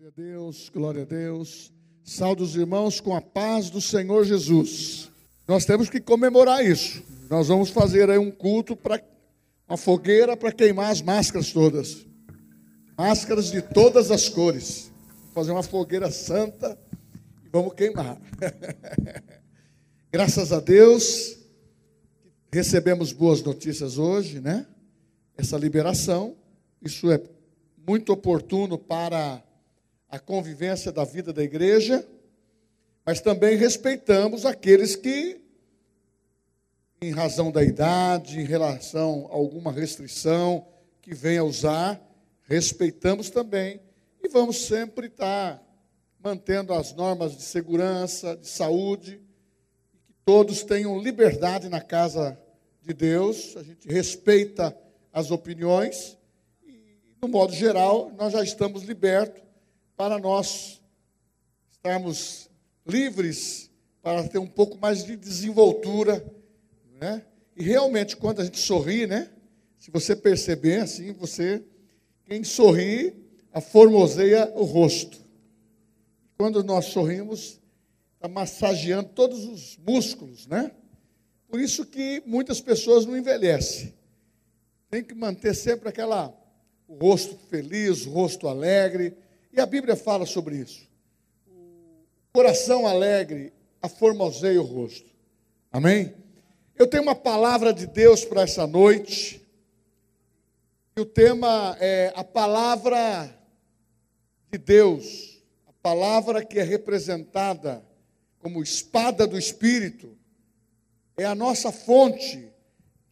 Glória a Deus, glória a Deus. Salve os irmãos com a paz do Senhor Jesus. Nós temos que comemorar isso. Nós vamos fazer aí um culto para uma fogueira para queimar as máscaras todas. Máscaras de todas as cores. Fazer uma fogueira santa e vamos queimar. Graças a Deus, recebemos boas notícias hoje, né? Essa liberação, isso é muito oportuno para a convivência da vida da igreja, mas também respeitamos aqueles que, em razão da idade, em relação a alguma restrição que venha usar, respeitamos também e vamos sempre estar mantendo as normas de segurança, de saúde, que todos tenham liberdade na casa de Deus, a gente respeita as opiniões e, no modo geral, nós já estamos libertos para nós estarmos livres, para ter um pouco mais de desenvoltura, né? E realmente, quando a gente sorri, né? Se você perceber, assim, você, quem sorri, aformoseia o rosto. Quando nós sorrimos, está massageando todos os músculos, né? Por isso que muitas pessoas não envelhecem. Tem que manter sempre aquela, o rosto feliz, o rosto alegre, e a Bíblia fala sobre isso. Coração alegre aformoseia o rosto. Amém? Eu tenho uma palavra de Deus para essa noite. E o tema é a palavra de Deus, a palavra que é representada como espada do Espírito, é a nossa fonte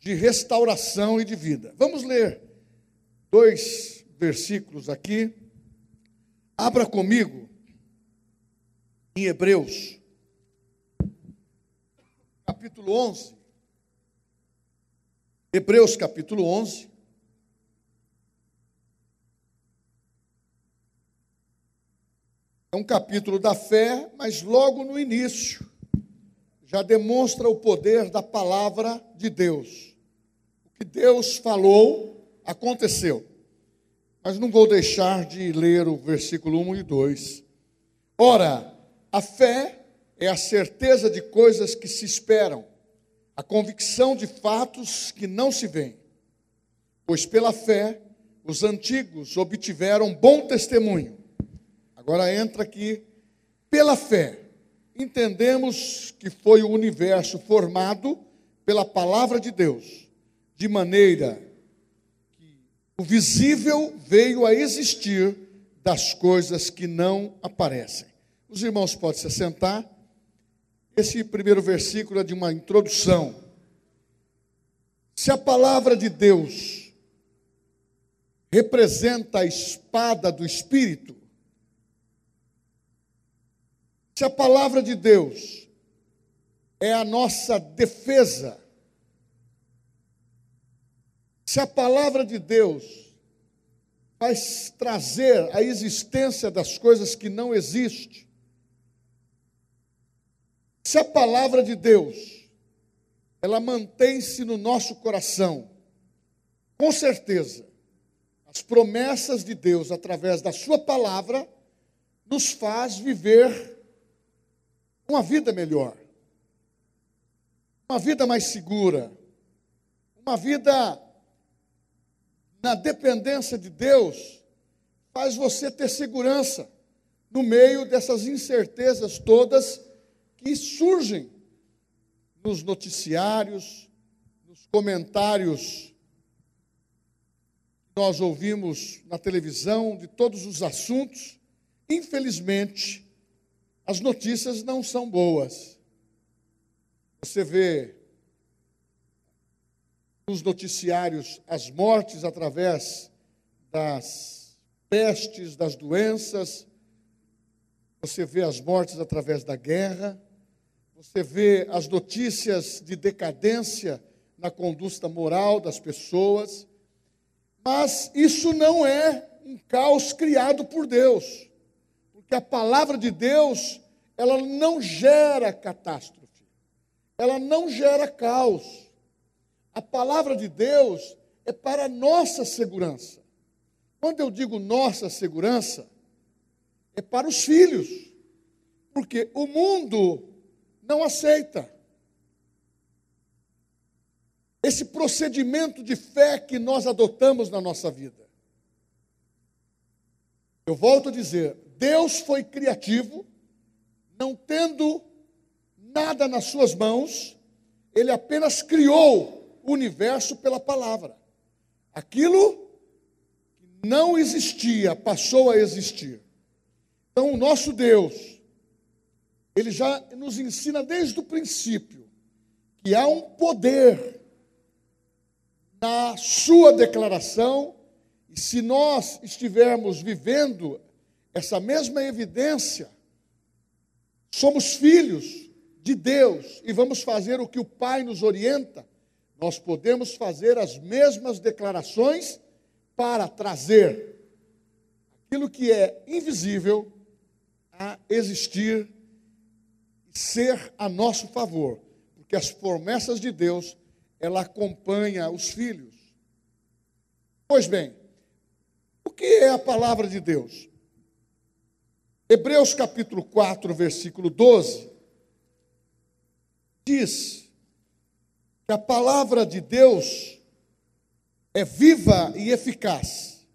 de restauração e de vida. Vamos ler dois versículos aqui. Abra comigo em Hebreus, capítulo 11. Hebreus, capítulo 11. É um capítulo da fé, mas logo no início já demonstra o poder da palavra de Deus. O que Deus falou aconteceu mas não vou deixar de ler o versículo 1 e 2. Ora, a fé é a certeza de coisas que se esperam, a convicção de fatos que não se veem. Pois pela fé os antigos obtiveram bom testemunho. Agora entra aqui, pela fé, entendemos que foi o universo formado pela palavra de Deus, de maneira o visível veio a existir das coisas que não aparecem. Os irmãos podem se assentar. Esse primeiro versículo é de uma introdução. Se a palavra de Deus representa a espada do Espírito, se a palavra de Deus é a nossa defesa, se a palavra de Deus vai trazer a existência das coisas que não existem, se a palavra de Deus ela mantém-se no nosso coração, com certeza, as promessas de Deus através da sua palavra nos faz viver uma vida melhor, uma vida mais segura, uma vida na dependência de Deus, faz você ter segurança no meio dessas incertezas todas que surgem nos noticiários, nos comentários que nós ouvimos na televisão de todos os assuntos. Infelizmente, as notícias não são boas. Você vê nos noticiários as mortes através das pestes, das doenças, você vê as mortes através da guerra, você vê as notícias de decadência na conduta moral das pessoas, mas isso não é um caos criado por Deus, porque a palavra de Deus, ela não gera catástrofe, ela não gera caos. A palavra de Deus é para nossa segurança. Quando eu digo nossa segurança, é para os filhos, porque o mundo não aceita. Esse procedimento de fé que nós adotamos na nossa vida. Eu volto a dizer: Deus foi criativo, não tendo nada nas suas mãos, ele apenas criou universo pela palavra. Aquilo que não existia passou a existir. Então, o nosso Deus, ele já nos ensina desde o princípio que há um poder na sua declaração, e se nós estivermos vivendo essa mesma evidência, somos filhos de Deus e vamos fazer o que o Pai nos orienta, nós podemos fazer as mesmas declarações para trazer aquilo que é invisível a existir e ser a nosso favor, porque as promessas de Deus, ela acompanha os filhos. Pois bem, o que é a palavra de Deus? Hebreus capítulo 4, versículo 12, diz que a palavra de Deus é viva e eficaz,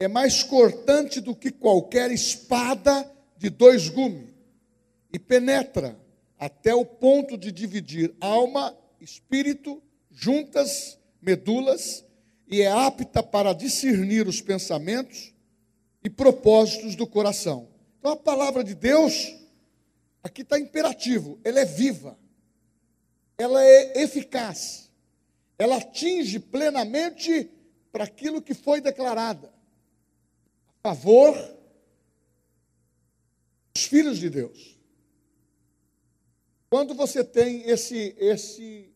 é mais cortante do que qualquer espada de dois gumes, e penetra até o ponto de dividir alma, espírito, juntas, medulas, e é apta para discernir os pensamentos e propósitos do coração. Então a palavra de Deus, aqui está imperativo, ela é viva, ela é eficaz, ela atinge plenamente para aquilo que foi declarada, a favor dos filhos de Deus. Quando você tem esse, esse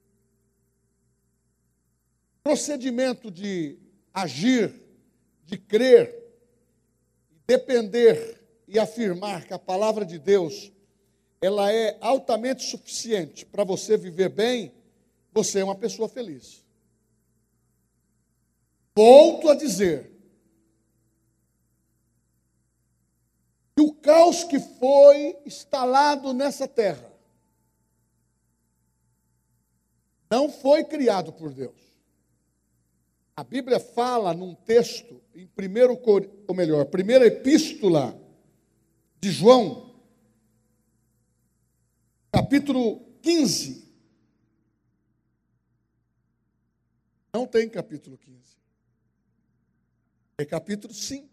procedimento de agir, de crer, depender e afirmar que a palavra de Deus ela é altamente suficiente para você viver bem, você é uma pessoa feliz. Volto a dizer que o caos que foi instalado nessa terra não foi criado por Deus. A Bíblia fala num texto, em primeiro, ou melhor, primeira epístola de João, capítulo 15. Não tem capítulo 15. É capítulo 5.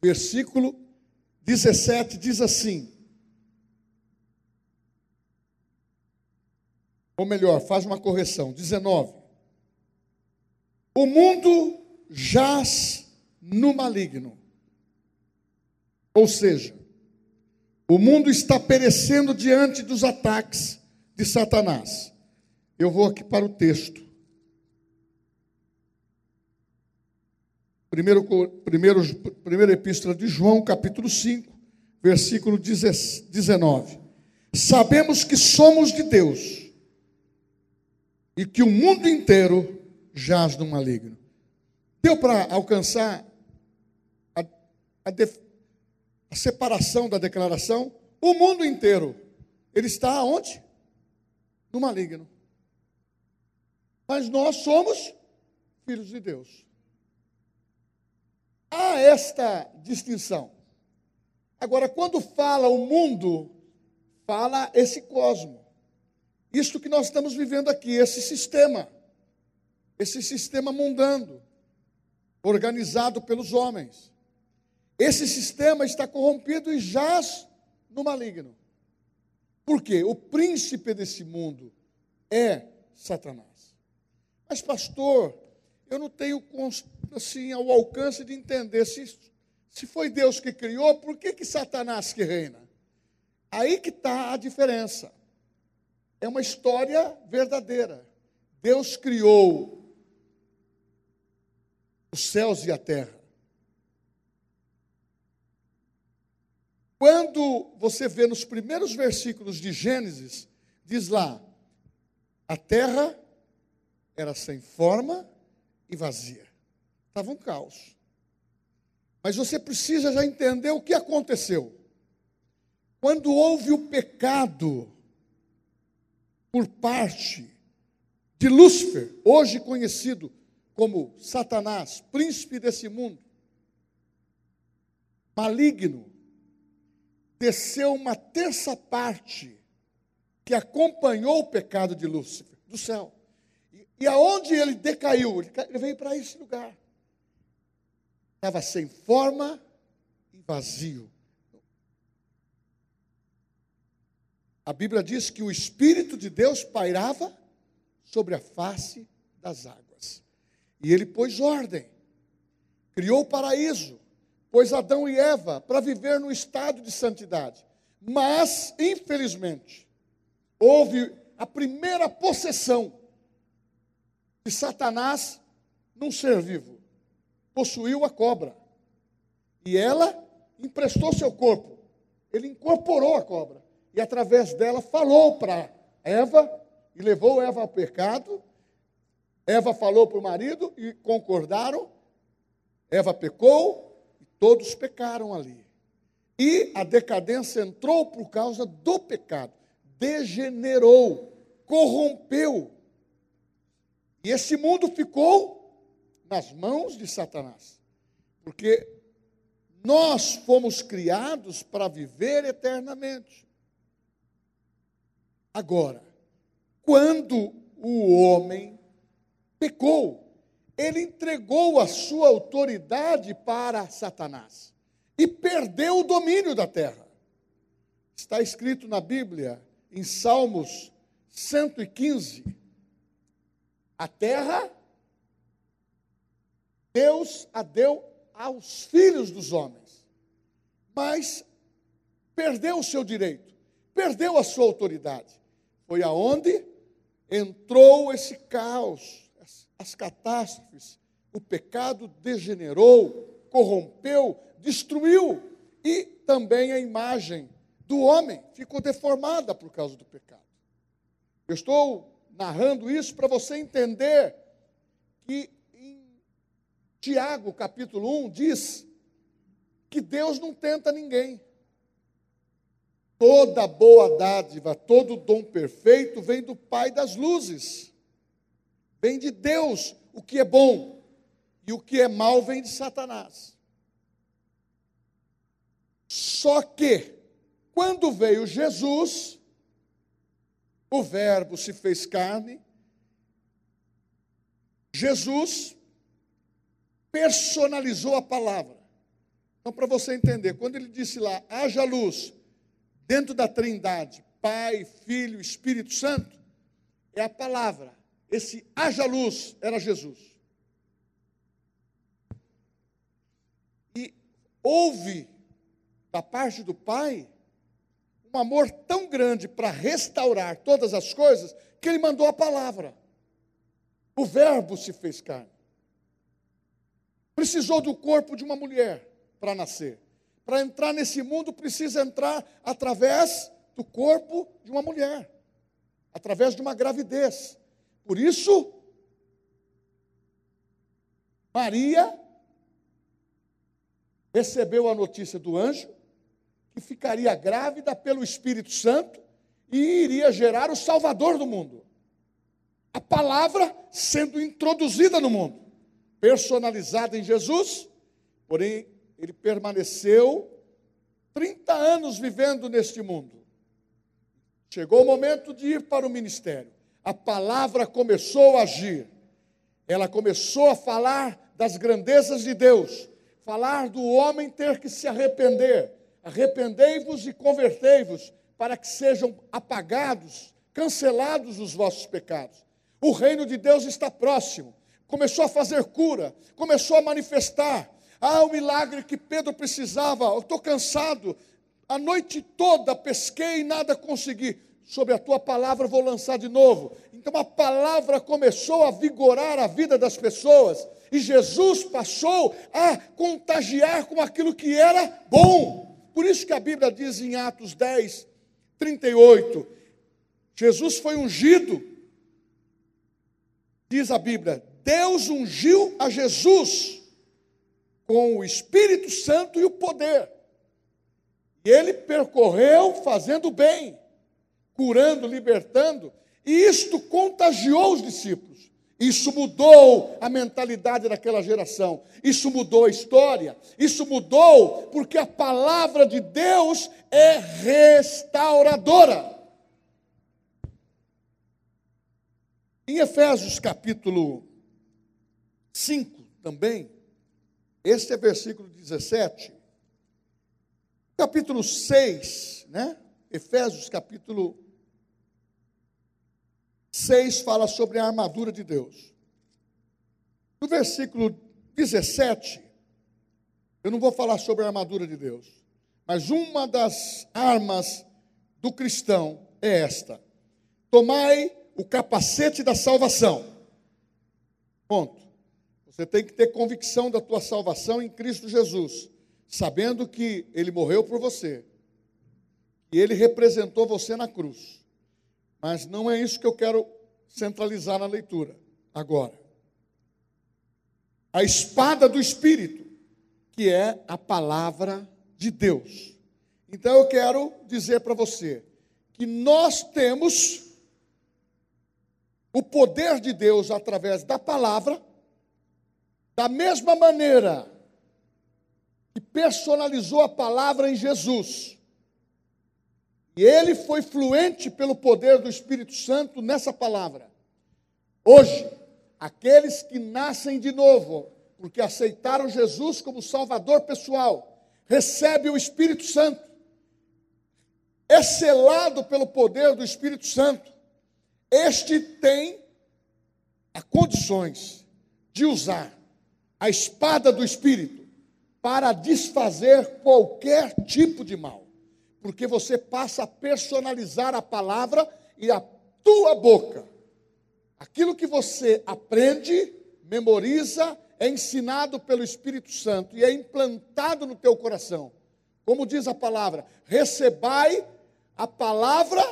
Versículo 17 diz assim: Ou melhor, faz uma correção, 19. O mundo jaz no maligno. Ou seja, o mundo está perecendo diante dos ataques de Satanás. Eu vou aqui para o texto. Primeiro, primeiro, primeira epístola de João, capítulo 5, versículo 19. Sabemos que somos de Deus e que o mundo inteiro jaz no maligno. Deu para alcançar a, a, a separação da declaração, o mundo inteiro, ele está onde? No maligno. Mas nós somos filhos de Deus. Há esta distinção. Agora, quando fala o mundo, fala esse cosmo. Isto que nós estamos vivendo aqui, esse sistema. Esse sistema mundano, organizado pelos homens. Esse sistema está corrompido e jaz no maligno. Por quê? O príncipe desse mundo é Satanás. Mas, pastor, eu não tenho assim ao alcance de entender se, se foi Deus que criou, por que, que Satanás que reina? Aí que está a diferença. É uma história verdadeira. Deus criou os céus e a terra. Quando você vê nos primeiros versículos de Gênesis, diz lá: a terra era sem forma e vazia. Estava um caos. Mas você precisa já entender o que aconteceu. Quando houve o pecado por parte de Lúcifer, hoje conhecido como Satanás, príncipe desse mundo, maligno, desceu uma terça parte que acompanhou o pecado de Lúcifer, do céu. E, e aonde ele decaiu? Ele, ele veio para esse lugar. Estava sem forma e vazio. A Bíblia diz que o Espírito de Deus pairava sobre a face das águas. E ele pôs ordem, criou o paraíso, pôs Adão e Eva para viver no estado de santidade. Mas, infelizmente, houve a primeira possessão de Satanás num ser vivo. Possuiu a cobra. E ela emprestou seu corpo. Ele incorporou a cobra. E através dela falou para Eva e levou Eva ao pecado. Eva falou para o marido e concordaram. Eva pecou todos pecaram ali. E a decadência entrou por causa do pecado degenerou, corrompeu. E esse mundo ficou nas mãos de Satanás. Porque nós fomos criados para viver eternamente. Agora, quando o homem pecou, ele entregou a sua autoridade para Satanás e perdeu o domínio da terra. Está escrito na Bíblia em Salmos 115, a terra, Deus a deu aos filhos dos homens, mas perdeu o seu direito, perdeu a sua autoridade. Foi aonde entrou esse caos, as, catástrofes, o pecado degenerou, corrompeu, destruiu e também a imagem do homem ficou deformada por causa do pecado. Eu estou narrando isso para você entender que em Tiago, capítulo 1, diz que Deus não tenta ninguém. Toda boa dádiva, todo dom perfeito vem do Pai das luzes. Vem de Deus o que é bom, e o que é mal vem de Satanás. Só que quando veio Jesus, o Verbo se fez carne, Jesus personalizou a palavra. Então, para você entender, quando ele disse lá, haja luz, dentro da Trindade, Pai, Filho, Espírito Santo, é a palavra. Esse haja luz era Jesus. E houve, da parte do Pai, um amor tão grande para restaurar todas as coisas, que ele mandou a palavra. O Verbo se fez carne. Precisou do corpo de uma mulher para nascer. Para entrar nesse mundo, precisa entrar através do corpo de uma mulher, através de uma gravidez. Por isso, Maria recebeu a notícia do anjo que ficaria grávida pelo Espírito Santo e iria gerar o Salvador do mundo. A palavra sendo introduzida no mundo, personalizada em Jesus, porém ele permaneceu 30 anos vivendo neste mundo. Chegou o momento de ir para o ministério. A palavra começou a agir. Ela começou a falar das grandezas de Deus, falar do homem ter que se arrepender, Arrependei-vos e convertei-vos, para que sejam apagados, cancelados os vossos pecados. O reino de Deus está próximo. Começou a fazer cura, começou a manifestar. Ah, o milagre que Pedro precisava. Eu estou cansado. A noite toda pesquei e nada consegui. Sobre a tua palavra vou lançar de novo. Então a palavra começou a vigorar a vida das pessoas. E Jesus passou a contagiar com aquilo que era bom. Por isso que a Bíblia diz em Atos 10, 38, Jesus foi ungido, diz a Bíblia, Deus ungiu a Jesus com o Espírito Santo e o poder. E ele percorreu fazendo bem, curando, libertando, e isto contagiou os discípulos. Isso mudou a mentalidade daquela geração. Isso mudou a história. Isso mudou porque a palavra de Deus é restauradora. Em Efésios capítulo 5 também, este é versículo 17. Capítulo 6, né? Efésios capítulo 6 fala sobre a armadura de Deus. No versículo 17, eu não vou falar sobre a armadura de Deus, mas uma das armas do cristão é esta: tomai o capacete da salvação. Ponto. Você tem que ter convicção da tua salvação em Cristo Jesus sabendo que ele morreu por você, e ele representou você na cruz. Mas não é isso que eu quero centralizar na leitura agora. A espada do Espírito, que é a palavra de Deus. Então eu quero dizer para você que nós temos o poder de Deus através da palavra, da mesma maneira e personalizou a palavra em Jesus. E ele foi fluente pelo poder do Espírito Santo nessa palavra. Hoje, aqueles que nascem de novo, porque aceitaram Jesus como Salvador pessoal, recebem o Espírito Santo, é selado pelo poder do Espírito Santo. Este tem as condições de usar a espada do Espírito para desfazer qualquer tipo de mal, porque você passa a personalizar a palavra e a tua boca. Aquilo que você aprende, memoriza, é ensinado pelo Espírito Santo e é implantado no teu coração. Como diz a palavra, recebai a palavra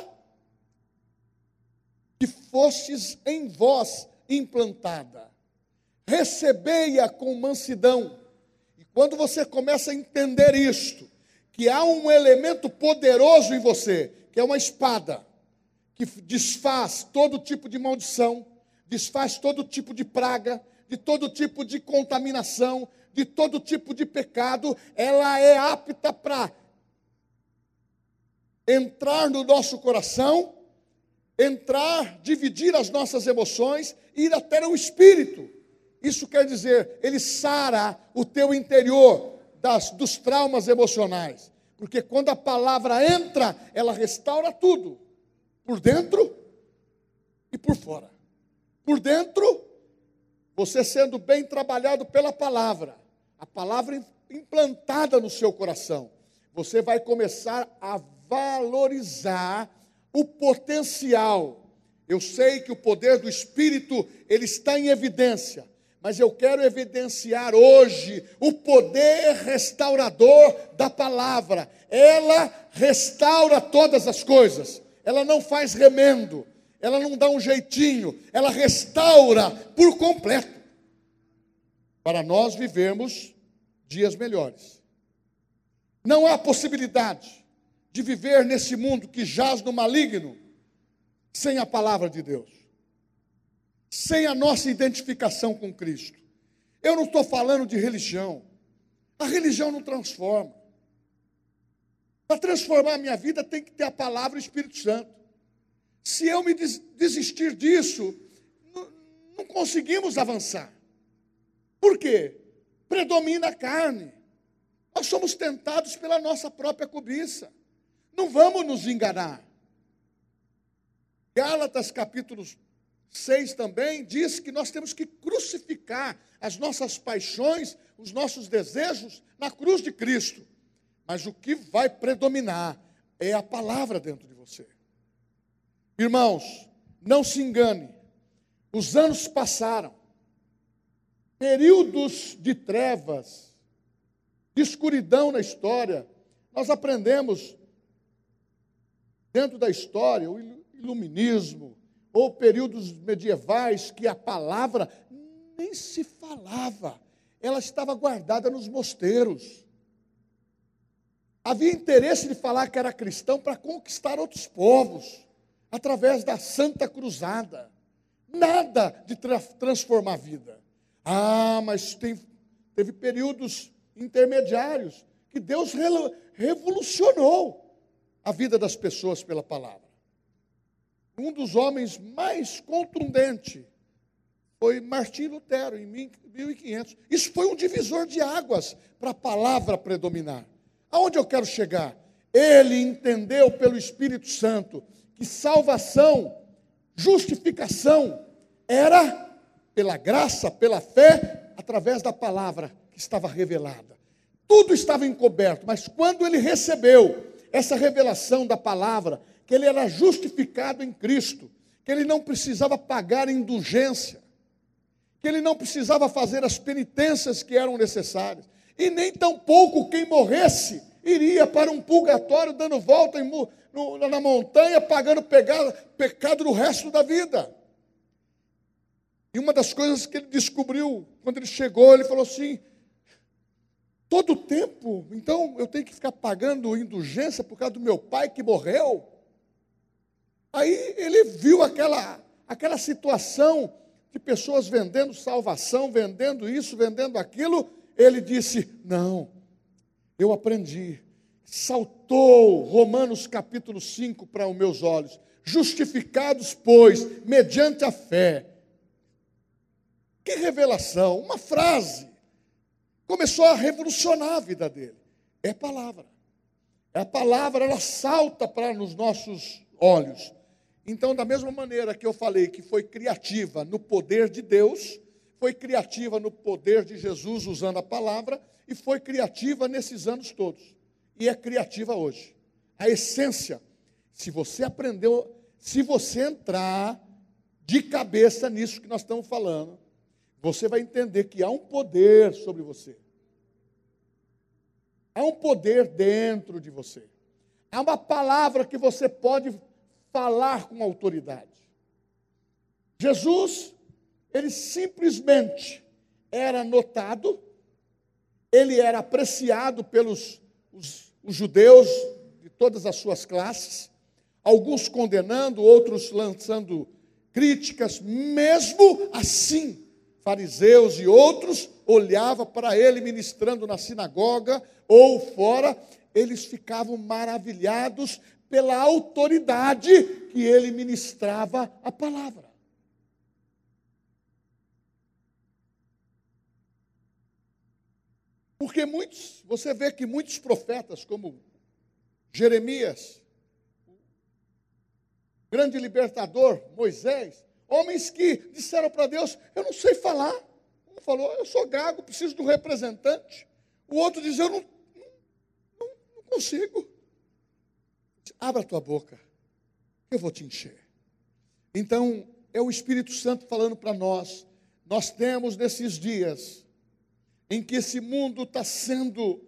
que fostes em vós implantada. Recebei-a com mansidão quando você começa a entender isto, que há um elemento poderoso em você, que é uma espada, que desfaz todo tipo de maldição, desfaz todo tipo de praga, de todo tipo de contaminação, de todo tipo de pecado, ela é apta para entrar no nosso coração, entrar, dividir as nossas emoções, ir até o espírito. Isso quer dizer, ele sara o teu interior das, dos traumas emocionais. Porque quando a palavra entra, ela restaura tudo, por dentro e por fora. Por dentro, você sendo bem trabalhado pela palavra, a palavra implantada no seu coração, você vai começar a valorizar o potencial. Eu sei que o poder do Espírito ele está em evidência, mas eu quero evidenciar hoje o poder restaurador da palavra. Ela restaura todas as coisas, ela não faz remendo, ela não dá um jeitinho, ela restaura por completo, para nós vivermos dias melhores. Não há possibilidade de viver nesse mundo que jaz no maligno sem a palavra de Deus sem a nossa identificação com Cristo. Eu não estou falando de religião. A religião não transforma. Para transformar a minha vida tem que ter a palavra e o Espírito Santo. Se eu me desistir disso, não, conseguimos avançar. Por quê? Predomina a carne. Nós somos tentados pela nossa própria cobiça. Não vamos nos enganar. Gálatas capítulo 6 também diz que nós temos que crucificar as nossas paixões, os nossos desejos na cruz de Cristo. Mas o que vai predominar é a palavra dentro de você. Irmãos, não se engane. Os anos passaram. Períodos de trevas, de escuridão na história. Nós aprendemos dentro da história o iluminismo, ou períodos medievais que a palavra nem se falava. ela estava guardada nos mosteiros. Havia interesse de falar que era cristão para conquistar outros povos, através da Santa Cruzada. Nada de tra transformar a vida. Ah, mas tem, teve períodos intermediários que Deus re revolucionou a vida das pessoas pela palavra. Um dos homens mais contundentes foi Martim Lutero, em 1500. Isso foi um divisor de águas para a palavra predominar. Aonde eu quero chegar? Ele entendeu pelo Espírito Santo que salvação, justificação, era pela graça, pela fé, através da palavra que estava revelada. Tudo estava encoberto, mas quando ele recebeu essa revelação da palavra, que ele era justificado em Cristo, que ele não precisava pagar indulgência, que ele não precisava fazer as penitências que eram necessárias, e nem tampouco quem morresse iria para um purgatório dando volta em, no, na montanha, pagando pecado no resto da vida. E uma das coisas que ele descobriu quando ele chegou, ele falou assim: todo tempo, então eu tenho que ficar pagando indulgência por causa do meu pai que morreu. Aí ele viu aquela, aquela situação de pessoas vendendo salvação, vendendo isso, vendendo aquilo. Ele disse: Não, eu aprendi. Saltou Romanos capítulo 5 para os meus olhos. Justificados, pois, mediante a fé. Que revelação, uma frase. Começou a revolucionar a vida dele. É palavra. É a palavra, ela salta para nos nossos olhos. Então, da mesma maneira que eu falei que foi criativa no poder de Deus, foi criativa no poder de Jesus usando a palavra e foi criativa nesses anos todos. E é criativa hoje. A essência, se você aprendeu, se você entrar de cabeça nisso que nós estamos falando, você vai entender que há um poder sobre você. Há um poder dentro de você. Há uma palavra que você pode falar com autoridade. Jesus, ele simplesmente era notado, ele era apreciado pelos os, os judeus de todas as suas classes, alguns condenando, outros lançando críticas, mesmo assim, fariseus e outros olhavam para ele ministrando na sinagoga ou fora, eles ficavam maravilhados pela autoridade que ele ministrava a palavra. Porque muitos, você vê que muitos profetas, como Jeremias, grande libertador, Moisés, homens que disseram para Deus: Eu não sei falar. Um falou: Eu sou gago, preciso de um representante. O outro diz: Eu não, não, não consigo. Abra a tua boca, eu vou te encher. Então, é o Espírito Santo falando para nós. Nós temos nesses dias em que esse mundo está sendo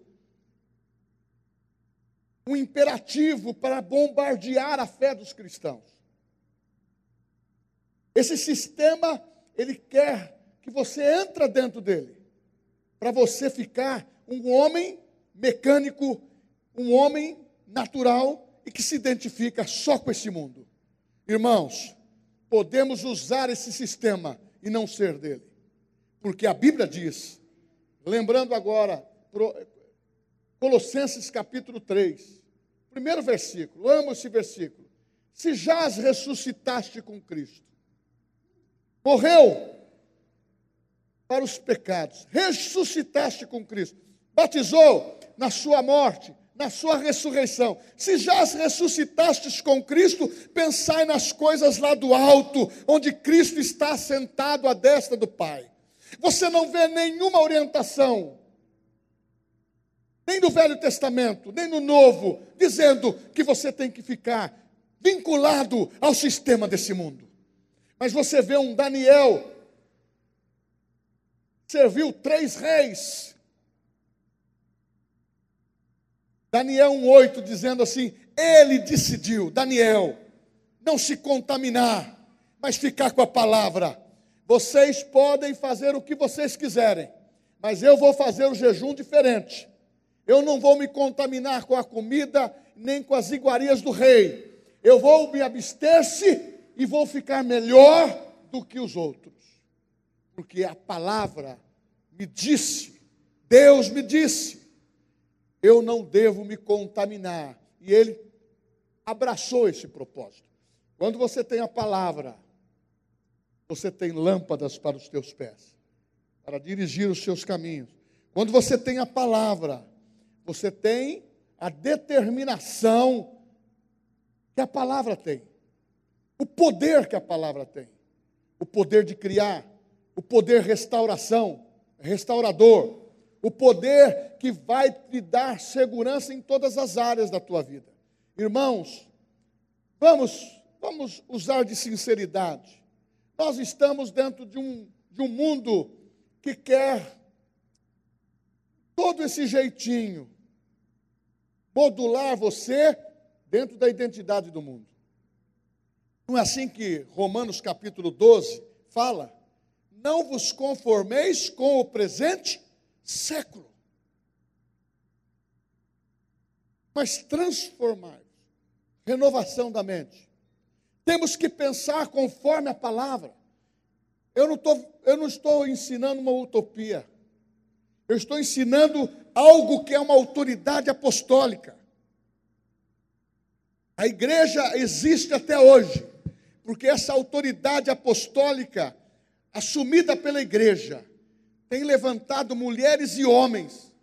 um imperativo para bombardear a fé dos cristãos. Esse sistema, ele quer que você entre dentro dele, para você ficar um homem mecânico, um homem natural, e que se identifica só com esse mundo. Irmãos, podemos usar esse sistema e não ser dele. Porque a Bíblia diz, lembrando agora, Colossenses capítulo 3, primeiro versículo, amo esse versículo. Se já as ressuscitaste com Cristo, morreu para os pecados, ressuscitaste com Cristo, batizou na sua morte, na sua ressurreição. Se já ressuscitastes com Cristo, pensai nas coisas lá do alto, onde Cristo está sentado à destra do Pai. Você não vê nenhuma orientação, nem no Velho Testamento, nem no Novo, dizendo que você tem que ficar vinculado ao sistema desse mundo. Mas você vê um Daniel, serviu três reis, Daniel 1,8 dizendo assim: Ele decidiu, Daniel, não se contaminar, mas ficar com a palavra. Vocês podem fazer o que vocês quiserem, mas eu vou fazer o jejum diferente. Eu não vou me contaminar com a comida, nem com as iguarias do rei. Eu vou me abster-se e vou ficar melhor do que os outros. Porque a palavra me disse, Deus me disse, eu não devo me contaminar. E ele abraçou esse propósito. Quando você tem a palavra, você tem lâmpadas para os teus pés, para dirigir os seus caminhos. Quando você tem a palavra, você tem a determinação que a palavra tem, o poder que a palavra tem, o poder de criar, o poder restauração, restaurador, o poder que vai te dar segurança em todas as áreas da tua vida. Irmãos, vamos, vamos usar de sinceridade. Nós estamos dentro de um, de um mundo que quer todo esse jeitinho modular você dentro da identidade do mundo. Não é assim que Romanos capítulo 12 fala? Não vos conformeis com o presente século, mas transformai renovação da mente. Temos que pensar conforme a palavra. Eu não, tô, eu não estou ensinando uma utopia. Eu estou ensinando algo que é uma autoridade apostólica. A igreja existe até hoje, porque essa autoridade apostólica, assumida pela igreja, tem levantado mulheres e homens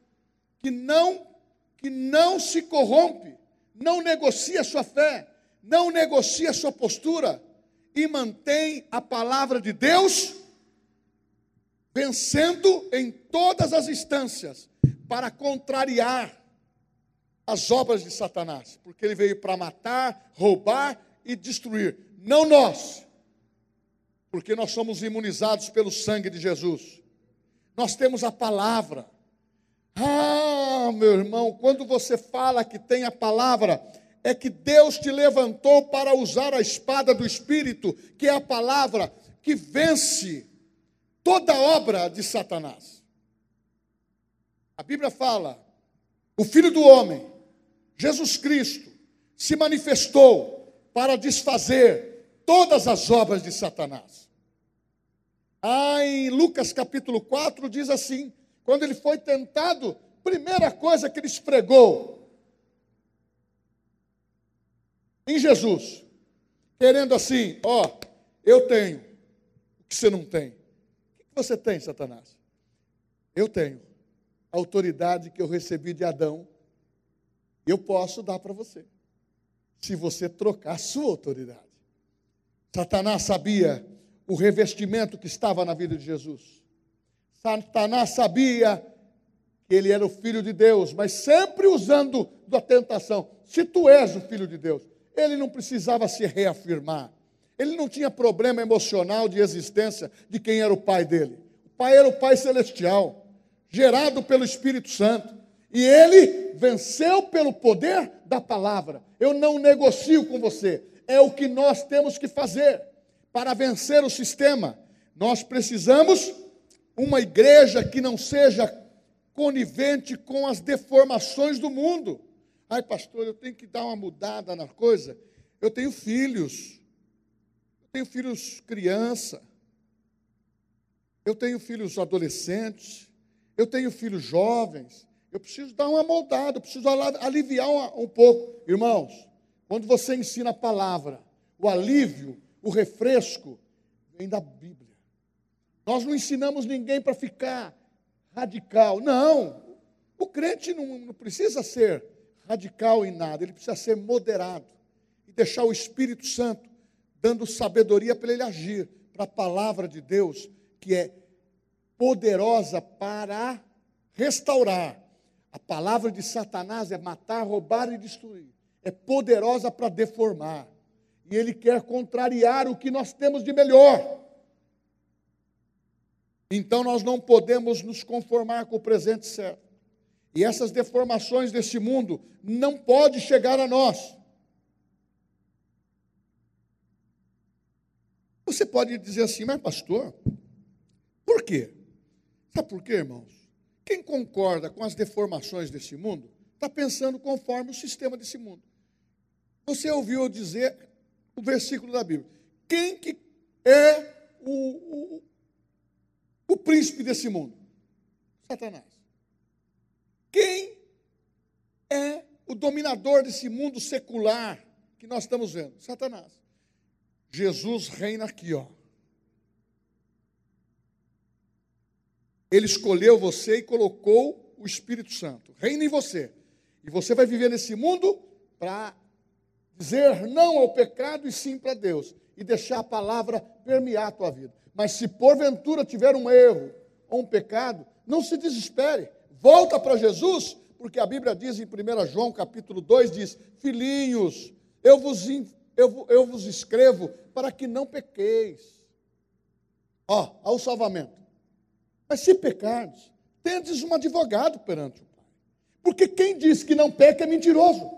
que não que não se corrompe, não negocia sua fé, não negocia sua postura e mantém a palavra de Deus vencendo em todas as instâncias para contrariar as obras de Satanás, porque ele veio para matar, roubar e destruir. Não nós, porque nós somos imunizados pelo sangue de Jesus. Nós temos a palavra. Ah, meu irmão, quando você fala que tem a palavra, é que Deus te levantou para usar a espada do Espírito, que é a palavra que vence toda obra de Satanás. A Bíblia fala: o Filho do Homem, Jesus Cristo, se manifestou para desfazer todas as obras de Satanás. Ah, em Lucas capítulo 4 diz assim: quando ele foi tentado, primeira coisa que ele esfregou em Jesus, querendo assim, ó, eu tenho o que você não tem. O que você tem, Satanás? Eu tenho a autoridade que eu recebi de Adão, eu posso dar para você, se você trocar a sua autoridade. Satanás sabia o revestimento que estava na vida de Jesus. Satanás sabia que ele era o filho de Deus, mas sempre usando da tentação. Se tu és o filho de Deus, ele não precisava se reafirmar. Ele não tinha problema emocional de existência de quem era o pai dele. O pai era o pai celestial, gerado pelo Espírito Santo. E ele venceu pelo poder da palavra. Eu não negocio com você. É o que nós temos que fazer para vencer o sistema, nós precisamos uma igreja que não seja conivente com as deformações do mundo. Ai, pastor, eu tenho que dar uma mudada na coisa. Eu tenho filhos. Eu tenho filhos criança. Eu tenho filhos adolescentes. Eu tenho filhos jovens. Eu preciso dar uma moldada, eu preciso aliviar um, pouco. Irmãos, quando você ensina a palavra, o alívio o refresco vem da Bíblia. Nós não ensinamos ninguém para ficar radical. Não. O crente não, não precisa ser radical em nada, ele precisa ser moderado e deixar o Espírito Santo dando sabedoria para ele agir, para a palavra de Deus, que é poderosa para restaurar. A palavra de Satanás é matar, roubar e destruir. É poderosa para deformar e ele quer contrariar o que nós temos de melhor. Então nós não podemos nos conformar com o presente certo. E essas deformações desse mundo não podem chegar a nós. Você pode dizer assim, mas pastor, por quê? Sabe por quê, irmãos? Quem concorda com as deformações desse mundo, está pensando conforme o sistema desse mundo. Você ouviu dizer o versículo da Bíblia. Quem que é o, o, o príncipe desse mundo? Satanás. Quem é o dominador desse mundo secular que nós estamos vendo? Satanás. Jesus reina aqui, ó. Ele escolheu você e colocou o Espírito Santo. Reina em você. E você vai viver nesse mundo para dizer não ao pecado e sim para Deus. E deixar a palavra permear a tua vida. Mas se porventura tiver um erro ou um pecado, não se desespere. Volta para Jesus, porque a Bíblia diz em 1 João capítulo 2, diz, filhinhos, eu vos, eu, eu vos escrevo para que não pequeis. Ó, ao salvamento. Mas se pecardes, tendes um advogado perante o Pai. Porque quem diz que não peca é mentiroso.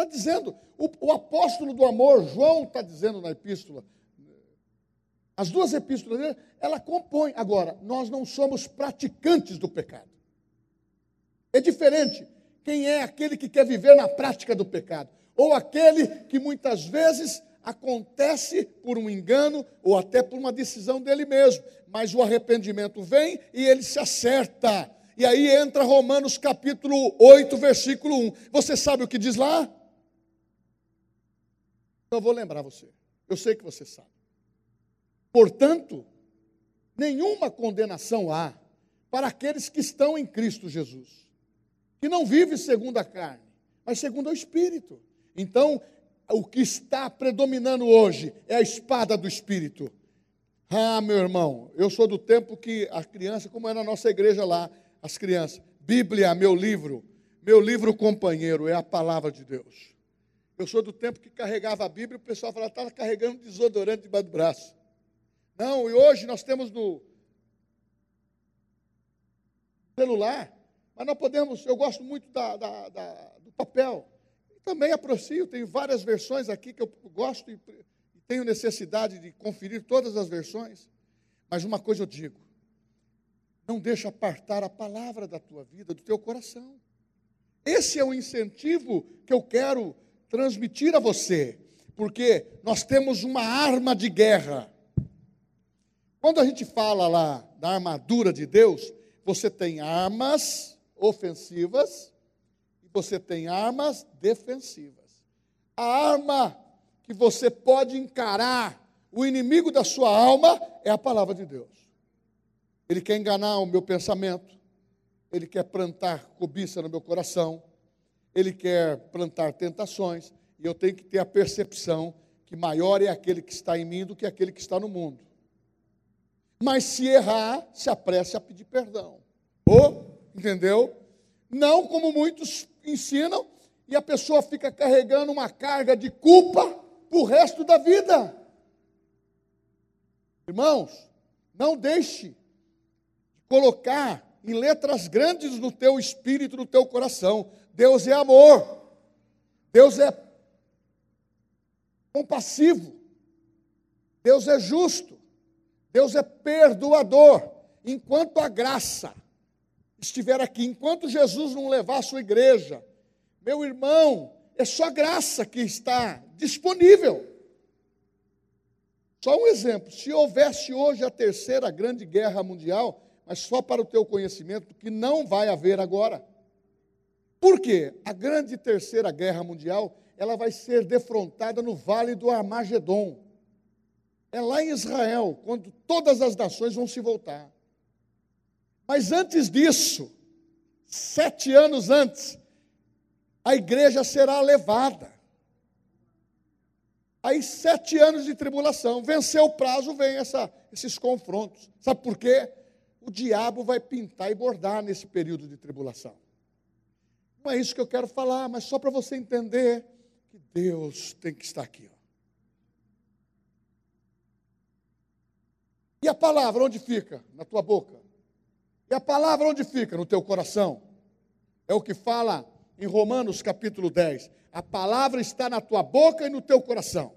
Está dizendo, o, o, apóstolo do amor, João, está dizendo na epístola, as duas epístolas dele, ela compõe. Agora, nós não somos praticantes do pecado. É diferente. Quem é aquele que quer viver na prática do pecado? Ou aquele que muitas vezes acontece por um engano ou até por uma decisão dele mesmo, mas o arrependimento vem e ele se acerta. E aí entra Romanos capítulo 8, versículo 1. Você sabe o que diz lá? Eu vou lembrar você. Eu sei que você sabe. Portanto, nenhuma condenação há para aqueles que estão em Cristo Jesus, que não vive segundo a carne, mas segundo o Espírito. Então, o que está predominando hoje é a espada do Espírito. Ah, meu irmão, eu sou do tempo que a criança, como é na nossa igreja lá, as crianças, Bíblia, meu livro, meu livro companheiro é a palavra de Deus. Eu sou do tempo que carregava a Bíblia e o pessoal falava, estava carregando desodorante debaixo do braço. Não, e hoje nós temos no celular, mas nós podemos, eu gosto muito da, da, da, do papel. Também aprocio, tenho várias versões aqui que eu gosto e tenho necessidade de conferir todas as versões. Mas uma coisa eu digo: não deixa apartar a palavra da tua vida, do teu coração. Esse é o incentivo que eu quero transmitir a você, porque nós temos uma arma de guerra. Quando a gente fala lá da armadura de Deus, você tem armas ofensivas você tem armas defensivas. A arma que você pode encarar o inimigo da sua alma é a palavra de Deus. Ele quer enganar o meu pensamento, ele quer plantar cobiça no meu coração, ele quer plantar tentações, e eu tenho que ter a percepção que maior é aquele que está em mim do que aquele que está no mundo. Mas se errar, se apresse a pedir perdão. Ou, entendeu? Não como muitos ensinam e a pessoa fica carregando uma carga de culpa para o resto da vida. Irmãos, não deixe de colocar em letras grandes no teu espírito, no teu coração. Deus é amor. Deus é compassivo. Deus é justo. Deus é perdoador. Enquanto a graça estiver aqui, enquanto Jesus não levar a sua igreja, meu irmão, é só graça que está disponível. Só um exemplo: se houvesse hoje a terceira grande guerra mundial, mas só para o teu conhecimento, que não vai haver agora. Por quê? A grande terceira guerra mundial, ela vai ser defrontada no vale do Armagedon. É lá em Israel, quando todas as nações vão se voltar. Mas antes disso, sete anos antes, a igreja será levada. Aí, sete anos de tribulação, venceu o prazo, vem essa, esses confrontos. Sabe por quê? O diabo vai pintar e bordar nesse período de tribulação. Não é isso que eu quero falar, mas só para você entender que Deus tem que estar aqui. Ó. E a palavra onde fica? Na tua boca. E a palavra onde fica? No teu coração. É o que fala em Romanos capítulo 10. A palavra está na tua boca e no teu coração.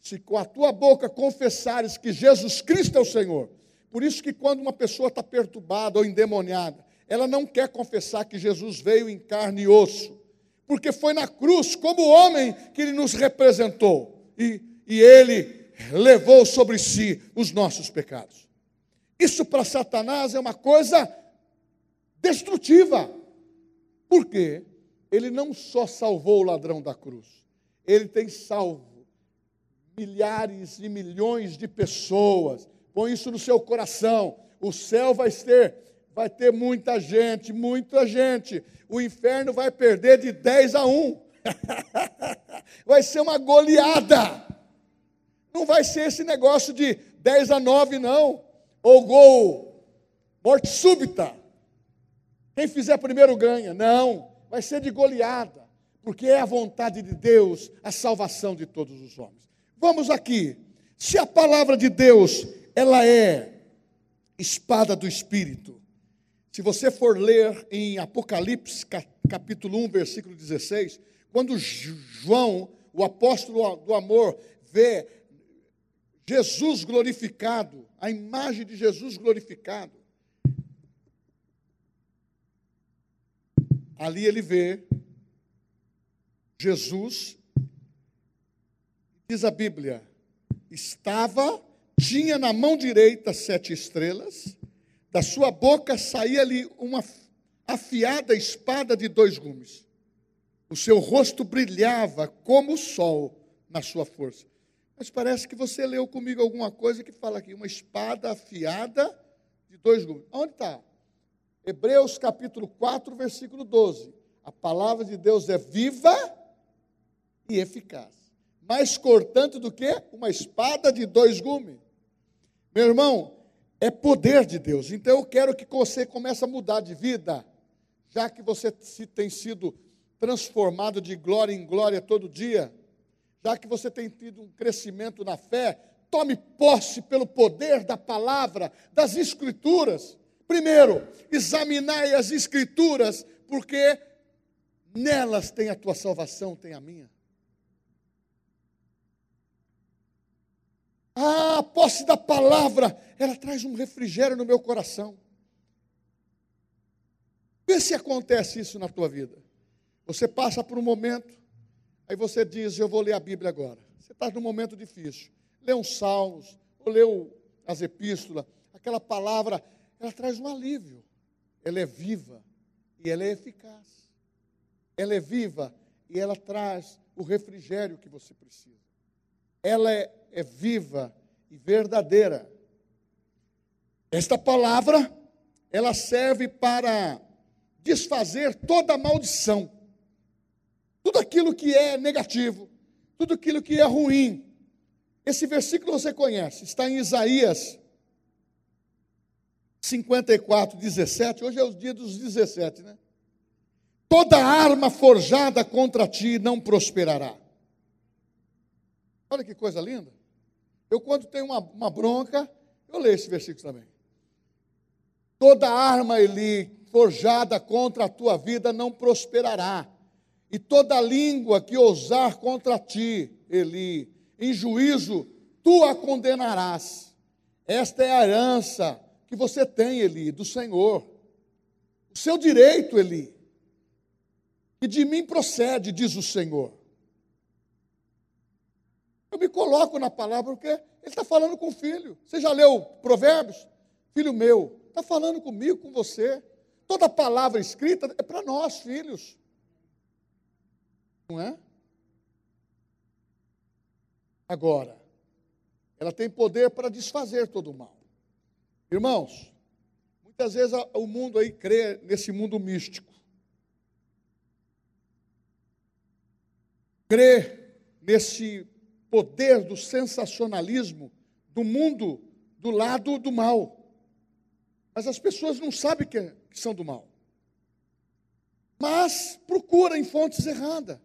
Se com a tua boca confessares que Jesus Cristo é o Senhor. Por isso que quando uma pessoa está perturbada ou endemoniada, ela não quer confessar que Jesus veio em carne e osso, porque foi na cruz, como homem, que ele nos representou e, e ele levou sobre si os nossos pecados. Isso para Satanás é uma coisa destrutiva, porque ele não só salvou o ladrão da cruz, ele tem salvo milhares e milhões de pessoas. Põe isso no seu coração. O céu vai ter, vai ter muita gente, muita gente. O inferno vai perder de 10 a 1. vai ser uma goleada. Não vai ser esse negócio de 10 a 9, não. Ou gol, morte súbita. Quem fizer primeiro ganha. Não, vai ser de goleada. Porque é a vontade de Deus a salvação de todos os homens. Vamos aqui. Se a palavra de Deus, ela é espada do Espírito. Se você for ler em Apocalipse, capítulo 1, versículo 16, quando João, o apóstolo do amor, vê Jesus glorificado, a imagem de Jesus glorificado, ali ele vê Jesus Diz a Bíblia: estava, tinha na mão direita sete estrelas, da sua boca saía-lhe uma afiada espada de dois gumes. O seu rosto brilhava como o sol na sua força. Mas parece que você leu comigo alguma coisa que fala aqui, uma espada afiada de dois gumes. Onde está? Hebreus capítulo 4, versículo 12. A palavra de Deus é viva e eficaz mais cortante do que uma espada de dois gumes. Meu irmão, é poder de Deus. Então eu quero que você comece a mudar de vida, já que você tem sido transformado de glória em glória todo dia, já que você tem tido um crescimento na fé, tome posse pelo poder da palavra, das escrituras. Primeiro, examinai as escrituras, porque nelas tem a tua salvação, tem a minha. Ah, a posse da palavra, ela traz um refrigério no meu coração. Vê se acontece isso na tua vida. Você passa por um momento, aí você diz: Eu vou ler a Bíblia agora. Você está num momento difícil. Lê uns salmos, ou lê as epístolas. Aquela palavra, ela traz um alívio. Ela é viva e ela é eficaz. Ela é viva e ela traz o refrigério que você precisa. Ela é é viva e verdadeira. Esta palavra, ela serve para desfazer toda maldição, tudo aquilo que é negativo, tudo aquilo que é ruim. Esse versículo você conhece, está em Isaías 54, 17. Hoje é o dia dos 17, né? Toda arma forjada contra ti não prosperará. Olha que coisa linda. Eu, quando tenho uma, uma bronca, eu leio esse versículo também. Toda arma, Eli, forjada contra a tua vida não prosperará, e toda língua que ousar contra ti, Eli, em juízo, tu a condenarás. Esta é a herança que você tem, Eli, do Senhor. O seu direito, Eli, que de mim procede, diz o Senhor. Eu me coloco na palavra porque ele está falando com o filho. Você já leu Provérbios? Filho meu, está falando comigo, com você. Toda palavra escrita é para nós, filhos. Não é? Agora, ela tem poder para desfazer todo o mal. Irmãos, muitas vezes o mundo aí crê nesse mundo místico. Crê nesse poder do sensacionalismo do mundo do lado do mal. Mas as pessoas não sabem que, que são do mal. Mas procura em fontes erradas.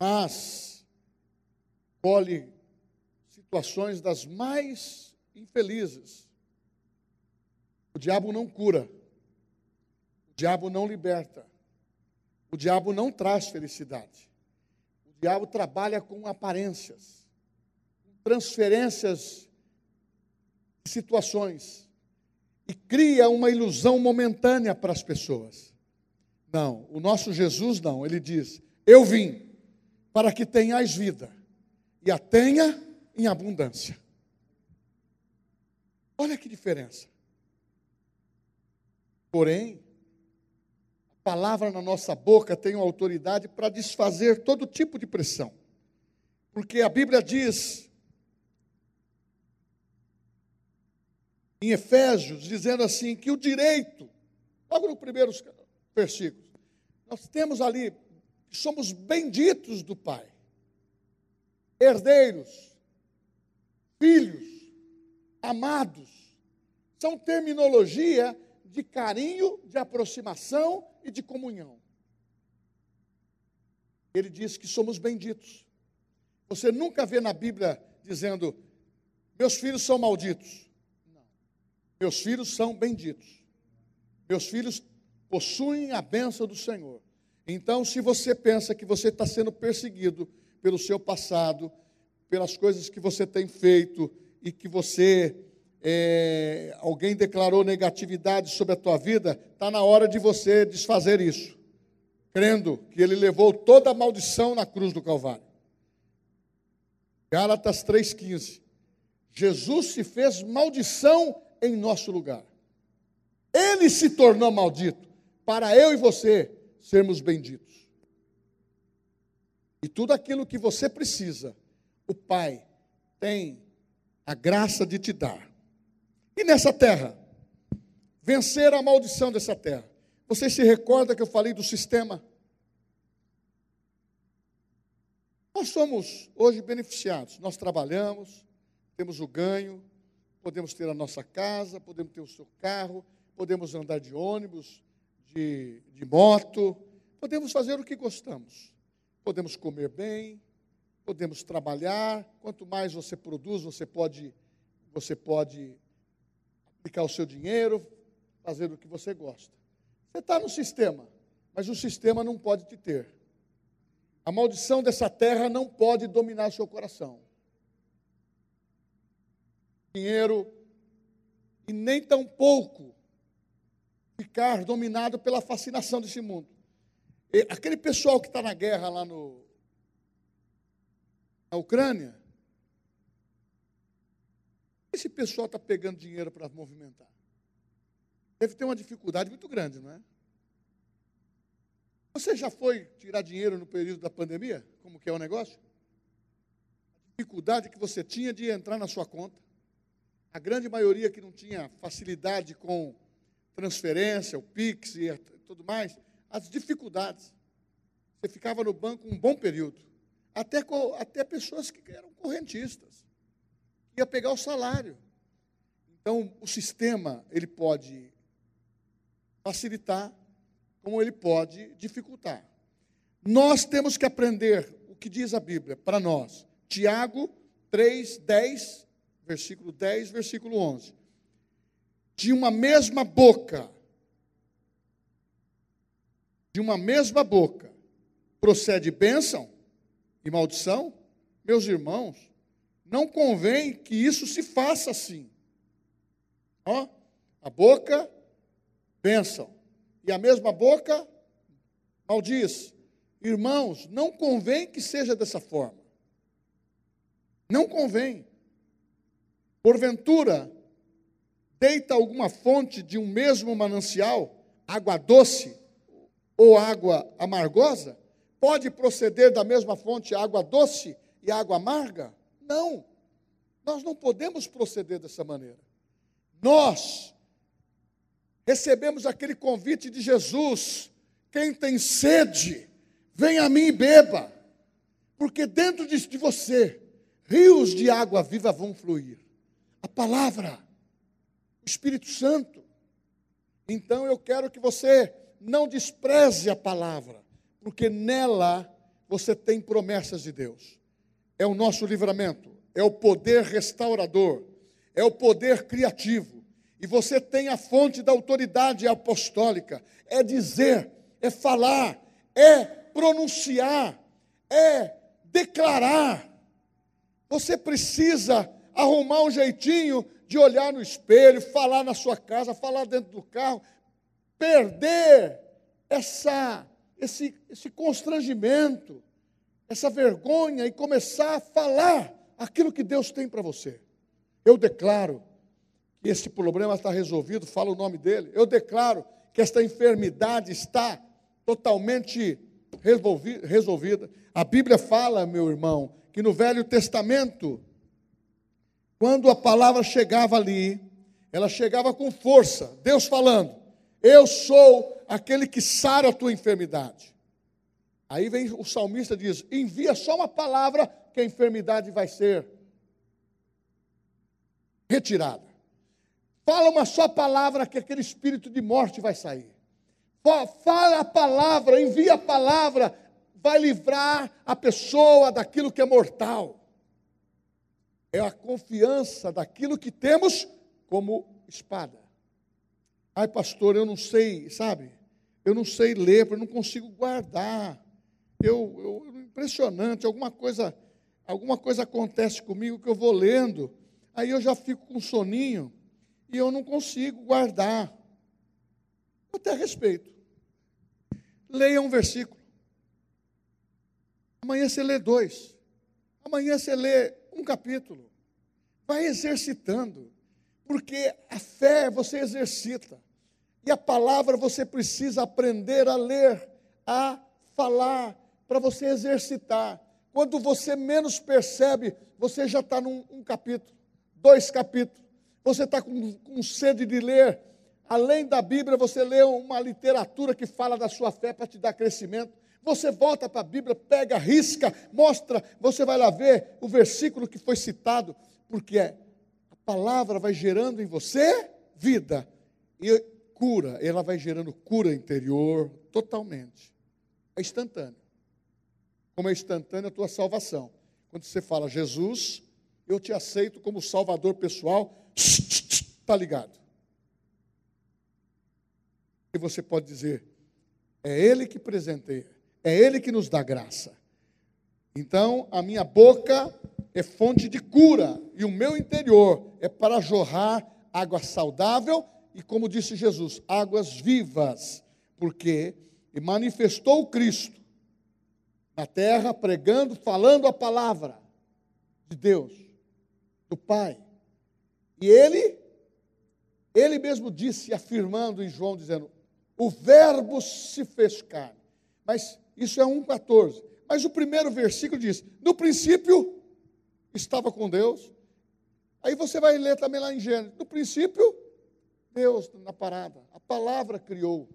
Mas colhe situações das mais infelizes. O diabo não cura. O diabo não liberta. O diabo não traz felicidade diabo trabalha com aparências, transferências de situações. e cria uma ilusão momentânea para as pessoas. Não, o nosso Jesus não, ele diz: Eu vim para que tenhais vida e a tenha em abundância. Olha que diferença. Porém, palavra na nossa boca tem autoridade para desfazer todo tipo de pressão. Porque a Bíblia diz em Efésios, dizendo assim, que o direito, logo no primeiro versículo, nós temos ali que somos benditos do Pai, herdeiros, filhos, amados. São terminologia de carinho, de aproximação e de comunhão. Ele diz que somos benditos. Você nunca vê na Bíblia dizendo: meus filhos são malditos. Meus filhos são benditos. Meus filhos possuem a bênção do Senhor. Então, se você pensa que você está sendo perseguido pelo seu passado, pelas coisas que você tem feito e que você é, alguém declarou negatividade sobre a tua vida, está na hora de você desfazer isso, crendo que Ele levou toda a maldição na cruz do Calvário. Gálatas 3,15. Jesus se fez maldição em nosso lugar. Ele se tornou maldito para eu e você sermos benditos. E tudo aquilo que você precisa, o Pai tem a graça de te dar. E nessa terra, vencer a maldição dessa terra. Você se recorda que eu falei do sistema? Nós somos hoje beneficiados. Nós trabalhamos, temos o ganho, podemos ter a nossa casa, podemos ter o seu carro, podemos andar de ônibus, de, de moto, podemos fazer o que gostamos. Podemos comer bem, podemos trabalhar. Quanto mais você produz, você pode, você pode aplicar o seu dinheiro, fazer o que você gosta. Você está no sistema, mas o sistema não pode te ter. A maldição dessa terra não pode dominar seu coração dinheiro e nem tampouco ficar dominado pela fascinação desse mundo. E aquele pessoal que está na guerra lá no, na Ucrânia, esse pessoal está pegando dinheiro para movimentar. Deve ter uma dificuldade muito grande, não é? Você já foi tirar dinheiro no período da pandemia? Como que é o negócio? A dificuldade que você tinha de entrar na sua conta a grande maioria que não tinha facilidade com transferência, o Pix e tudo mais, as dificuldades. Você ficava no banco um bom período. Até, até pessoas que eram correntistas. Ia pegar o salário. Então, o sistema, ele pode facilitar, como ele pode dificultar. Nós temos que aprender o que diz a Bíblia para nós. Tiago 3, 10 versículo 10, versículo 11. De uma mesma boca, de uma mesma boca, procede bênção e maldição? Meus irmãos, não convém que isso se faça assim. Ó, a boca, bênção, e a mesma boca, maldiz. Irmãos, não convém que seja dessa forma. Não convém. Porventura, deita alguma fonte de um mesmo manancial, água doce ou água amargosa? Pode proceder da mesma fonte água doce e água amarga? Não. Nós não podemos proceder dessa maneira. Nós recebemos aquele convite de Jesus: quem tem sede, vem a mim e beba, porque dentro de você rios de água viva vão fluir a palavra, o Espírito Santo. Então eu quero que você não despreze a palavra, porque nela você tem promessas de Deus. É o nosso livramento, é o poder restaurador, é o poder criativo. E você tem a fonte da autoridade apostólica, é dizer, é falar, é pronunciar, é declarar. Você precisa arrumar um jeitinho de olhar no espelho, falar na sua casa, falar dentro do carro, perder essa, esse, esse constrangimento, essa vergonha e começar a falar aquilo que Deus tem para você. Eu declaro que esse problema está resolvido, fala o nome dele. Eu declaro que esta enfermidade está totalmente resolvida. A Bíblia fala, meu irmão, que no Velho Testamento, quando a palavra chegava ali, ela chegava com força, Deus falando: Eu sou aquele que sara a tua enfermidade. Aí vem o salmista diz: Envia só uma palavra que a enfermidade vai ser retirada. Fala uma só palavra que aquele espírito de morte vai sair. Fala a palavra, envia a palavra, vai livrar a pessoa daquilo que é mortal. É a confiança daquilo que temos como espada. Ai, pastor, eu não sei, sabe? Eu não sei ler, eu não consigo guardar. Eu, eu impressionante, alguma coisa, alguma coisa acontece comigo que eu vou lendo, aí eu já fico com soninho e eu não consigo guardar. Até respeito. Leia um versículo. Amanhã você lê dois. Amanhã você lê um capítulo. Vai exercitando. Porque a fé você exercita. E a palavra você precisa aprender a ler, a falar, para você exercitar. Quando você menos percebe, você já está num um capítulo, dois capítulos. Você está com, com sede de ler. Além da Bíblia, você lê uma literatura que fala da sua fé para te dar crescimento. Você volta para a Bíblia, pega, risca, mostra, você vai lá ver o versículo que foi citado, porque a palavra vai gerando em você vida e cura, ela vai gerando cura interior totalmente. É instantâneo. Como é instantânea a tua salvação. Quando você fala, Jesus, eu te aceito como Salvador pessoal, está ligado. E você pode dizer, é Ele que presenteia, é Ele que nos dá graça. Então, a minha boca é fonte de cura, e o meu interior é para jorrar água saudável e, como disse Jesus, águas vivas, porque manifestou o Cristo na terra, pregando, falando a palavra de Deus, do Pai. E ele, ele mesmo disse, afirmando em João, dizendo: O Verbo se fez carne. Mas isso é 1,14. Mas o primeiro versículo diz: No princípio estava com Deus. Aí você vai ler também lá em Gênesis: No princípio, Deus na parada. A palavra criou.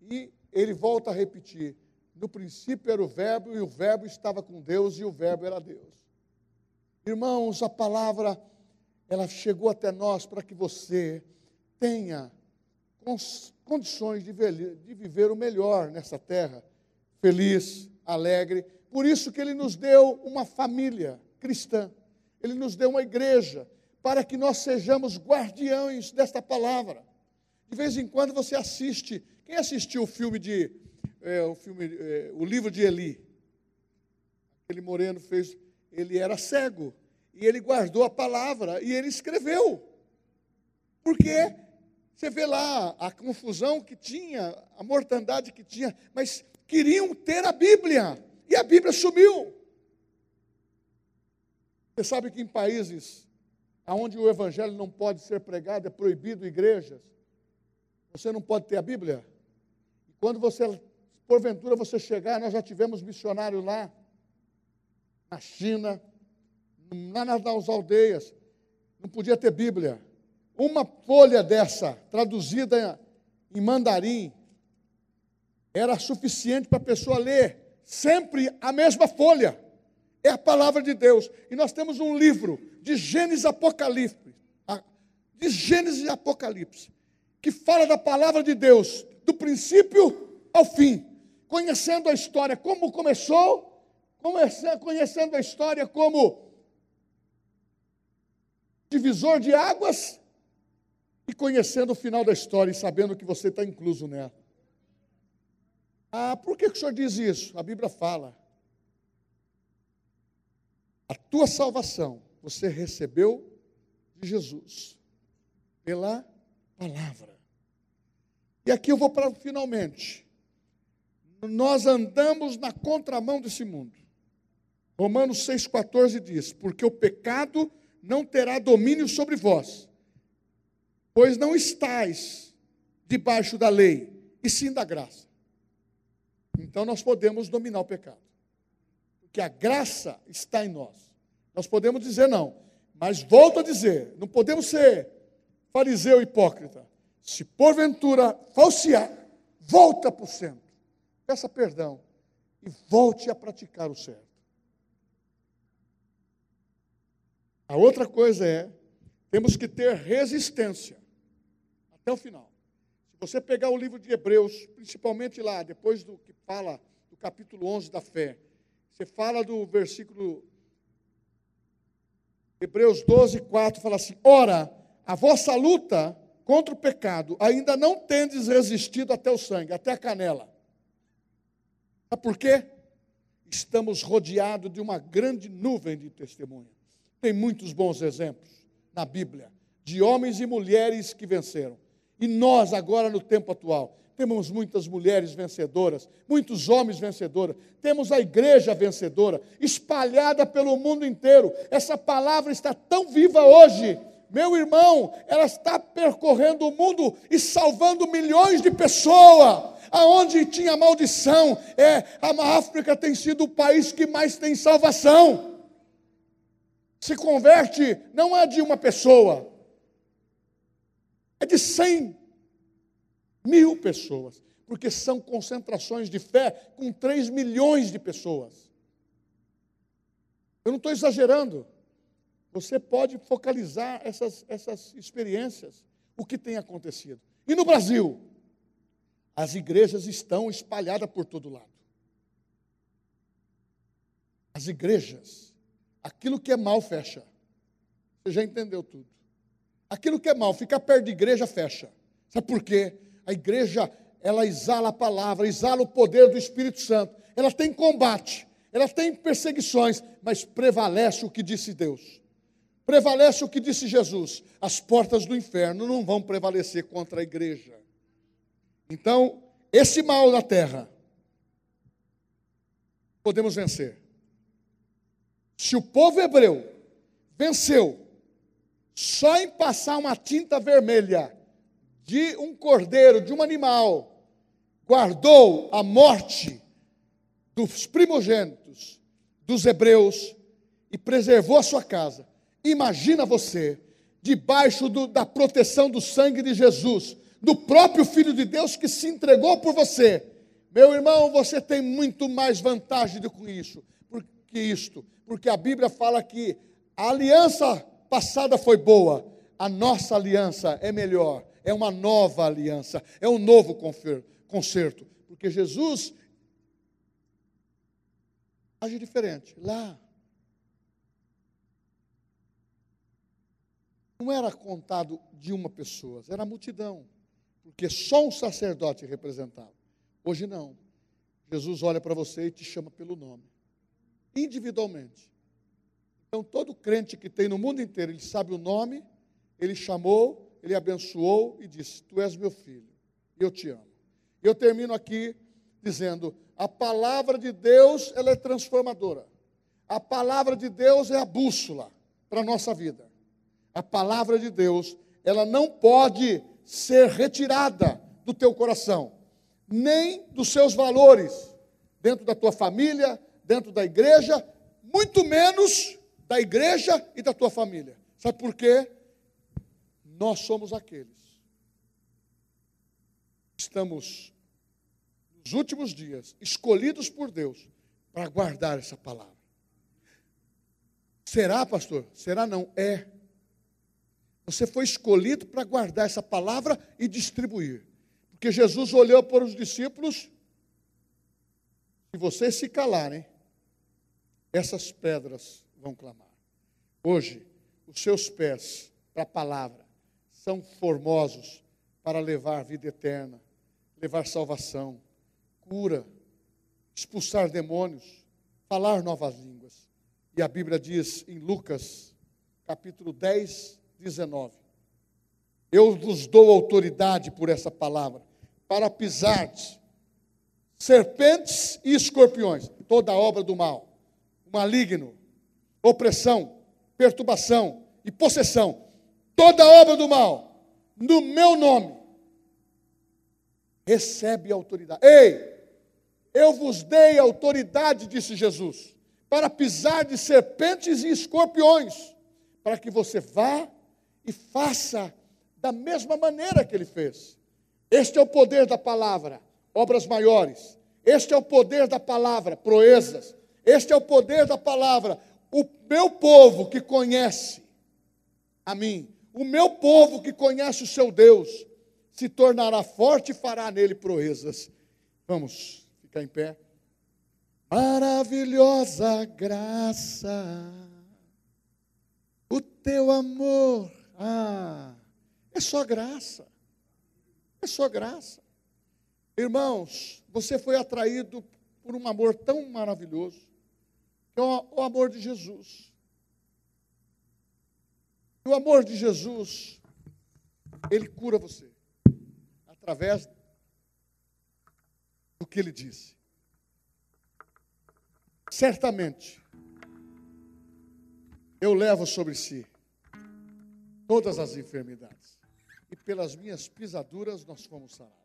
E ele volta a repetir: No princípio era o Verbo, e o Verbo estava com Deus, e o Verbo era Deus. Irmãos, a palavra ela chegou até nós para que você tenha condições de, de viver o melhor nessa terra, feliz, alegre. Por isso que ele nos deu uma família cristã. Ele nos deu uma igreja para que nós sejamos guardiões desta palavra. De vez em quando você assiste. Quem assistiu o filme de é, o filme, é, o livro de Eli? Aquele moreno fez. Ele era cego e ele guardou a palavra e ele escreveu. Porque você vê lá a confusão que tinha, a mortandade que tinha, mas queriam ter a Bíblia e a Bíblia sumiu. Você sabe que em países onde o evangelho não pode ser pregado, é proibido igrejas, você não pode ter a Bíblia. Quando você, porventura, você chegar, nós já tivemos missionários lá, na China, lá nas aldeias, não podia ter Bíblia. Uma folha dessa, traduzida em mandarim, era suficiente para a pessoa ler sempre a mesma folha. É a palavra de Deus. E nós temos um livro de Gênesis Apocalipse, de Gênesis e Apocalipse, que fala da palavra de Deus, do princípio ao fim, conhecendo a história como começou, conhecendo a história como divisor de águas e conhecendo o final da história e sabendo que você está incluso nela. Ah, por que, que o senhor diz isso? A Bíblia fala. A tua salvação você recebeu de Jesus, pela palavra. E aqui eu vou para finalmente. Nós andamos na contramão desse mundo. Romanos 6,14 diz: Porque o pecado não terá domínio sobre vós, pois não estáis debaixo da lei, e sim da graça. Então nós podemos dominar o pecado, porque a graça está em nós. Nós podemos dizer não, mas volto a dizer: não podemos ser fariseu hipócrita. Se porventura falsear, volta para o centro, peça perdão e volte a praticar o certo. A outra coisa é, temos que ter resistência até o final. Se você pegar o livro de Hebreus, principalmente lá, depois do que fala do capítulo 11 da fé, você fala do versículo Hebreus 12, 4, fala assim: Ora, a vossa luta contra o pecado ainda não tendes resistido até o sangue, até a canela. Sabe por quê? Estamos rodeados de uma grande nuvem de testemunhas. Tem muitos bons exemplos na Bíblia de homens e mulheres que venceram. E nós, agora no tempo atual, temos muitas mulheres vencedoras, muitos homens vencedores, temos a igreja vencedora, espalhada pelo mundo inteiro. Essa palavra está tão viva hoje, meu irmão, ela está percorrendo o mundo e salvando milhões de pessoas. Aonde tinha maldição, é, a África tem sido o país que mais tem salvação se converte não é de uma pessoa, é de cem mil pessoas, porque são concentrações de fé com três milhões de pessoas. Eu não estou exagerando. Você pode focalizar essas, essas experiências, o que tem acontecido. E no Brasil? As igrejas estão espalhadas por todo lado. As igrejas Aquilo que é mal fecha. Você já entendeu tudo. Aquilo que é mal, ficar perto de igreja, fecha. Sabe por quê? A igreja, ela exala a palavra, exala o poder do Espírito Santo. Ela tem combate, ela tem perseguições, mas prevalece o que disse Deus. Prevalece o que disse Jesus. As portas do inferno não vão prevalecer contra a igreja. Então, esse mal da terra, podemos vencer. Se o povo hebreu venceu só em passar uma tinta vermelha de um cordeiro, de um animal, guardou a morte dos primogênitos dos hebreus e preservou a sua casa. Imagina você, debaixo do, da proteção do sangue de Jesus, do próprio Filho de Deus que se entregou por você. Meu irmão, você tem muito mais vantagem do que isso, que isto, porque a Bíblia fala que a aliança passada foi boa, a nossa aliança é melhor, é uma nova aliança, é um novo conserto, porque Jesus age diferente. Lá não era contado de uma pessoa, era a multidão, porque só um sacerdote representava. Hoje não. Jesus olha para você e te chama pelo nome individualmente. Então, todo crente que tem no mundo inteiro, ele sabe o nome, ele chamou, ele abençoou e disse: Tu és meu filho, eu te amo. Eu termino aqui dizendo: a palavra de Deus ela é transformadora. A palavra de Deus é a bússola para a nossa vida. A palavra de Deus, ela não pode ser retirada do teu coração, nem dos seus valores, dentro da tua família, dentro da igreja, muito menos da igreja e da tua família. Sabe por quê? Nós somos aqueles. Estamos nos últimos dias escolhidos por Deus para guardar essa palavra. Será, pastor? Será não? É. Você foi escolhido para guardar essa palavra e distribuir. Porque Jesus olhou para os discípulos, se vocês se calarem, essas pedras vão clamar. Hoje, os seus pés para a palavra são formosos para levar vida eterna, levar salvação, cura, expulsar demônios, falar novas línguas. E a Bíblia diz em Lucas, capítulo 10, 19. Eu vos dou autoridade por essa palavra, para pisar serpentes e escorpiões, toda obra do mal, maligno, opressão, perturbação e possessão, toda obra do mal, no meu nome, recebe autoridade. Ei, eu vos dei autoridade, disse Jesus, para pisar de serpentes e escorpiões, para que você vá e faça da mesma maneira que ele fez. Este é o poder da palavra, obras maiores. Este é o poder da palavra, proezas. Este é o poder da palavra. O meu povo que conhece a mim, o meu povo que conhece o seu Deus, se tornará forte e fará nele proezas. Vamos ficar em pé. Maravilhosa graça, o teu amor, ah, é só graça, é só graça. Irmãos, você foi atraído por um amor tão maravilhoso, que é o amor de Jesus. E o amor de Jesus, ele cura você através do que ele disse. Certamente, eu levo sobre si todas as enfermidades, e pelas minhas pisaduras nós fomos sarados.